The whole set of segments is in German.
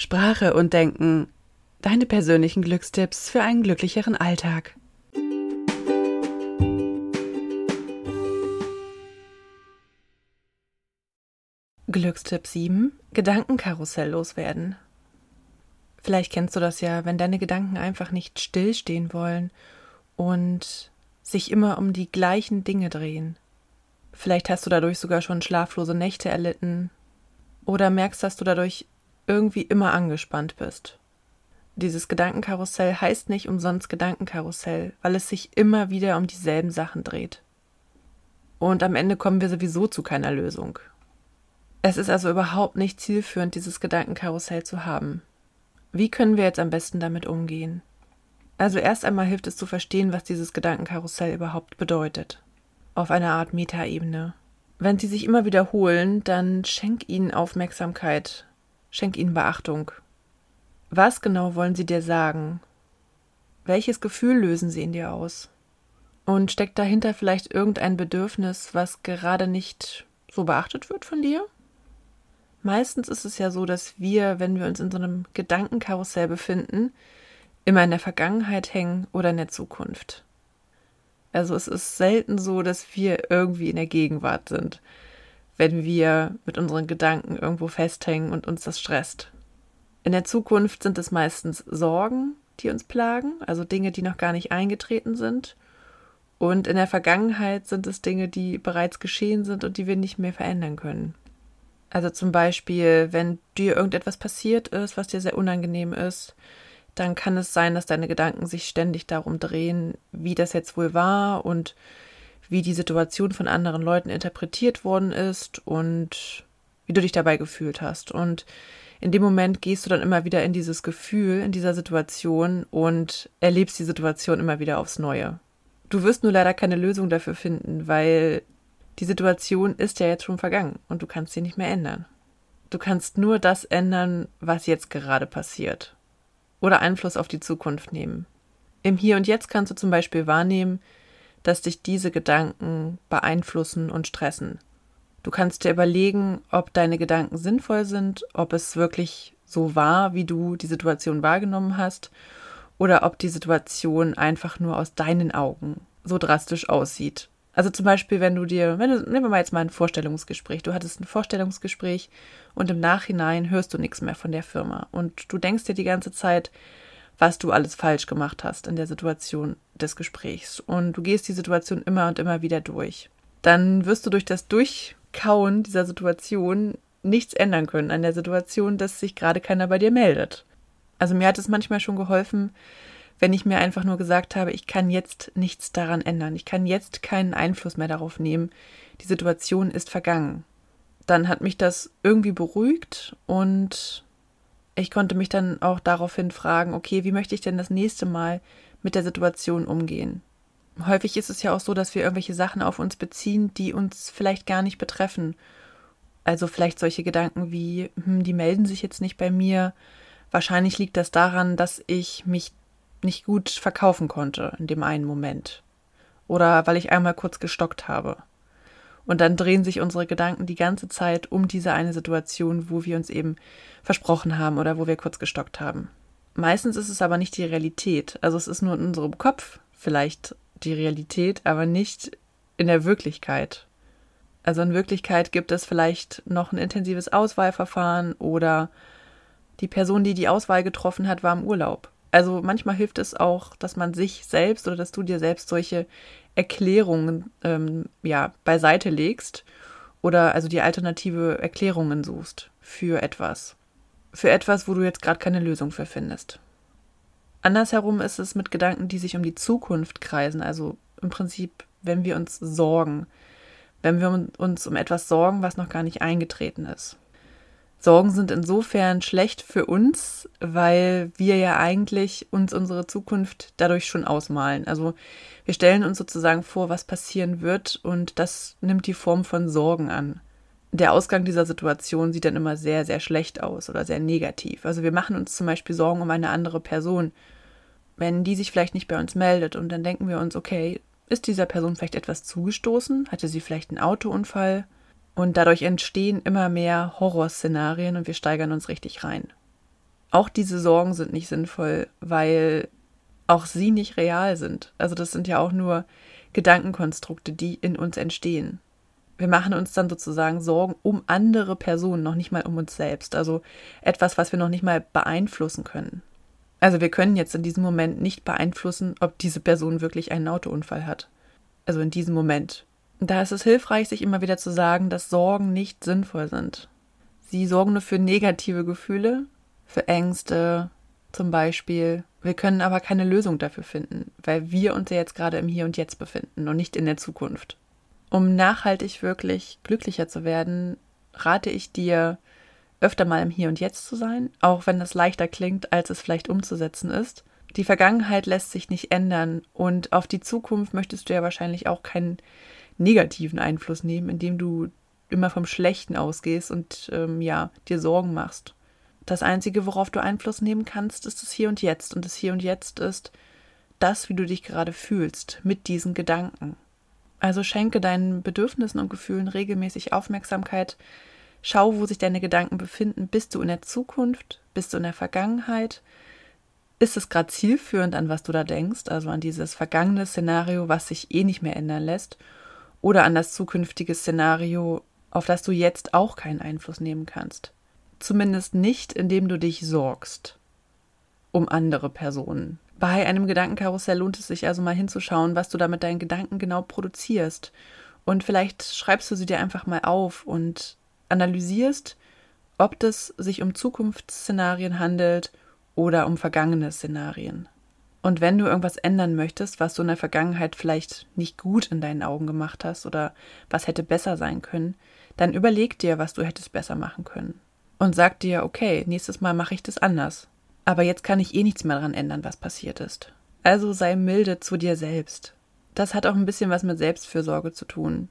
Sprache und Denken. Deine persönlichen Glückstipps für einen glücklicheren Alltag. Glückstipp 7. Gedankenkarussell loswerden. Vielleicht kennst du das ja, wenn deine Gedanken einfach nicht stillstehen wollen und sich immer um die gleichen Dinge drehen. Vielleicht hast du dadurch sogar schon schlaflose Nächte erlitten oder merkst, dass du dadurch irgendwie immer angespannt bist. Dieses Gedankenkarussell heißt nicht umsonst Gedankenkarussell, weil es sich immer wieder um dieselben Sachen dreht. Und am Ende kommen wir sowieso zu keiner Lösung. Es ist also überhaupt nicht zielführend, dieses Gedankenkarussell zu haben. Wie können wir jetzt am besten damit umgehen? Also erst einmal hilft es zu verstehen, was dieses Gedankenkarussell überhaupt bedeutet. Auf einer Art Metaebene. Wenn sie sich immer wiederholen, dann schenk ihnen Aufmerksamkeit Schenk ihnen Beachtung. Was genau wollen sie dir sagen? Welches Gefühl lösen sie in dir aus? Und steckt dahinter vielleicht irgendein Bedürfnis, was gerade nicht so beachtet wird von dir? Meistens ist es ja so, dass wir, wenn wir uns in so einem Gedankenkarussell befinden, immer in der Vergangenheit hängen oder in der Zukunft. Also es ist selten so, dass wir irgendwie in der Gegenwart sind wenn wir mit unseren Gedanken irgendwo festhängen und uns das stresst. In der Zukunft sind es meistens Sorgen, die uns plagen, also Dinge, die noch gar nicht eingetreten sind. Und in der Vergangenheit sind es Dinge, die bereits geschehen sind und die wir nicht mehr verändern können. Also zum Beispiel, wenn dir irgendetwas passiert ist, was dir sehr unangenehm ist, dann kann es sein, dass deine Gedanken sich ständig darum drehen, wie das jetzt wohl war und wie die Situation von anderen Leuten interpretiert worden ist und wie du dich dabei gefühlt hast. Und in dem Moment gehst du dann immer wieder in dieses Gefühl, in dieser Situation und erlebst die Situation immer wieder aufs Neue. Du wirst nur leider keine Lösung dafür finden, weil die Situation ist ja jetzt schon vergangen und du kannst sie nicht mehr ändern. Du kannst nur das ändern, was jetzt gerade passiert. Oder Einfluss auf die Zukunft nehmen. Im Hier und Jetzt kannst du zum Beispiel wahrnehmen, dass dich diese Gedanken beeinflussen und stressen. Du kannst dir überlegen, ob deine Gedanken sinnvoll sind, ob es wirklich so war, wie du die Situation wahrgenommen hast, oder ob die Situation einfach nur aus deinen Augen so drastisch aussieht. Also zum Beispiel, wenn du dir, wenn du, nehmen wir mal jetzt mal ein Vorstellungsgespräch. Du hattest ein Vorstellungsgespräch und im Nachhinein hörst du nichts mehr von der Firma. Und du denkst dir die ganze Zeit, was du alles falsch gemacht hast in der Situation des Gesprächs. Und du gehst die Situation immer und immer wieder durch. Dann wirst du durch das Durchkauen dieser Situation nichts ändern können an der Situation, dass sich gerade keiner bei dir meldet. Also mir hat es manchmal schon geholfen, wenn ich mir einfach nur gesagt habe, ich kann jetzt nichts daran ändern, ich kann jetzt keinen Einfluss mehr darauf nehmen, die Situation ist vergangen. Dann hat mich das irgendwie beruhigt und ich konnte mich dann auch daraufhin fragen, okay, wie möchte ich denn das nächste Mal mit der Situation umgehen? Häufig ist es ja auch so, dass wir irgendwelche Sachen auf uns beziehen, die uns vielleicht gar nicht betreffen. Also vielleicht solche Gedanken wie, hm, die melden sich jetzt nicht bei mir. Wahrscheinlich liegt das daran, dass ich mich nicht gut verkaufen konnte in dem einen Moment. Oder weil ich einmal kurz gestockt habe. Und dann drehen sich unsere Gedanken die ganze Zeit um diese eine Situation, wo wir uns eben versprochen haben oder wo wir kurz gestockt haben. Meistens ist es aber nicht die Realität. Also es ist nur in unserem Kopf vielleicht die Realität, aber nicht in der Wirklichkeit. Also in Wirklichkeit gibt es vielleicht noch ein intensives Auswahlverfahren oder die Person, die die Auswahl getroffen hat, war im Urlaub. Also manchmal hilft es auch, dass man sich selbst oder dass du dir selbst solche Erklärungen ähm, ja, beiseite legst oder also die alternative Erklärungen suchst für etwas. Für etwas, wo du jetzt gerade keine Lösung für findest. Andersherum ist es mit Gedanken, die sich um die Zukunft kreisen, also im Prinzip, wenn wir uns sorgen, wenn wir uns um etwas sorgen, was noch gar nicht eingetreten ist. Sorgen sind insofern schlecht für uns, weil wir ja eigentlich uns unsere Zukunft dadurch schon ausmalen. Also wir stellen uns sozusagen vor, was passieren wird und das nimmt die Form von Sorgen an. Der Ausgang dieser Situation sieht dann immer sehr, sehr schlecht aus oder sehr negativ. Also wir machen uns zum Beispiel Sorgen um eine andere Person, wenn die sich vielleicht nicht bei uns meldet und dann denken wir uns, okay, ist dieser Person vielleicht etwas zugestoßen? Hatte sie vielleicht einen Autounfall? Und dadurch entstehen immer mehr Horrorszenarien und wir steigern uns richtig rein. Auch diese Sorgen sind nicht sinnvoll, weil auch sie nicht real sind. Also das sind ja auch nur Gedankenkonstrukte, die in uns entstehen. Wir machen uns dann sozusagen Sorgen um andere Personen, noch nicht mal um uns selbst. Also etwas, was wir noch nicht mal beeinflussen können. Also wir können jetzt in diesem Moment nicht beeinflussen, ob diese Person wirklich einen Autounfall hat. Also in diesem Moment. Da ist es hilfreich, sich immer wieder zu sagen, dass Sorgen nicht sinnvoll sind. Sie sorgen nur für negative Gefühle, für Ängste zum Beispiel. Wir können aber keine Lösung dafür finden, weil wir uns ja jetzt gerade im Hier und Jetzt befinden und nicht in der Zukunft. Um nachhaltig wirklich glücklicher zu werden, rate ich dir, öfter mal im Hier und Jetzt zu sein, auch wenn das leichter klingt, als es vielleicht umzusetzen ist. Die Vergangenheit lässt sich nicht ändern und auf die Zukunft möchtest du ja wahrscheinlich auch keinen negativen Einfluss nehmen, indem du immer vom Schlechten ausgehst und ähm, ja, dir Sorgen machst. Das Einzige, worauf du Einfluss nehmen kannst, ist das Hier und Jetzt. Und das Hier und Jetzt ist das, wie du dich gerade fühlst, mit diesen Gedanken. Also schenke deinen Bedürfnissen und Gefühlen regelmäßig Aufmerksamkeit. Schau, wo sich deine Gedanken befinden. Bist du in der Zukunft? Bist du in der Vergangenheit? Ist es gerade zielführend, an was du da denkst, also an dieses vergangene Szenario, was sich eh nicht mehr ändern lässt, oder an das zukünftige Szenario, auf das du jetzt auch keinen Einfluss nehmen kannst? Zumindest nicht, indem du dich sorgst um andere Personen. Bei einem Gedankenkarussell lohnt es sich also mal hinzuschauen, was du da mit deinen Gedanken genau produzierst. Und vielleicht schreibst du sie dir einfach mal auf und analysierst, ob es sich um Zukunftsszenarien handelt oder um vergangene Szenarien. Und wenn du irgendwas ändern möchtest, was du in der Vergangenheit vielleicht nicht gut in deinen Augen gemacht hast oder was hätte besser sein können, dann überleg dir, was du hättest besser machen können und sag dir, okay, nächstes Mal mache ich das anders. Aber jetzt kann ich eh nichts mehr daran ändern, was passiert ist. Also sei milde zu dir selbst. Das hat auch ein bisschen was mit Selbstfürsorge zu tun.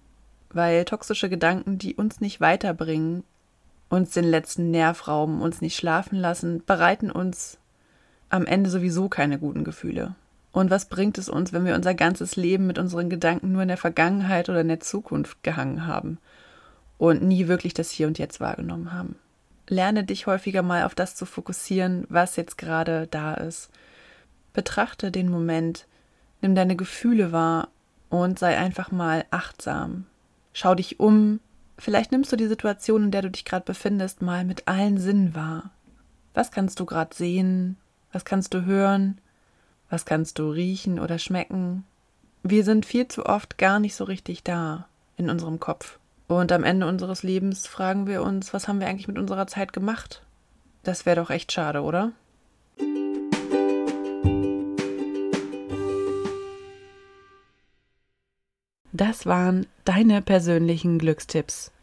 Weil toxische Gedanken, die uns nicht weiterbringen, uns den letzten Nerv rauben, uns nicht schlafen lassen, bereiten uns am Ende sowieso keine guten Gefühle. Und was bringt es uns, wenn wir unser ganzes Leben mit unseren Gedanken nur in der Vergangenheit oder in der Zukunft gehangen haben und nie wirklich das Hier und Jetzt wahrgenommen haben? Lerne dich häufiger mal auf das zu fokussieren, was jetzt gerade da ist. Betrachte den Moment, nimm deine Gefühle wahr und sei einfach mal achtsam. Schau dich um. Vielleicht nimmst du die Situation, in der du dich gerade befindest, mal mit allen Sinnen wahr. Was kannst du gerade sehen? Was kannst du hören? Was kannst du riechen oder schmecken? Wir sind viel zu oft gar nicht so richtig da in unserem Kopf. Und am Ende unseres Lebens fragen wir uns, was haben wir eigentlich mit unserer Zeit gemacht? Das wäre doch echt schade, oder? Das waren deine persönlichen Glückstipps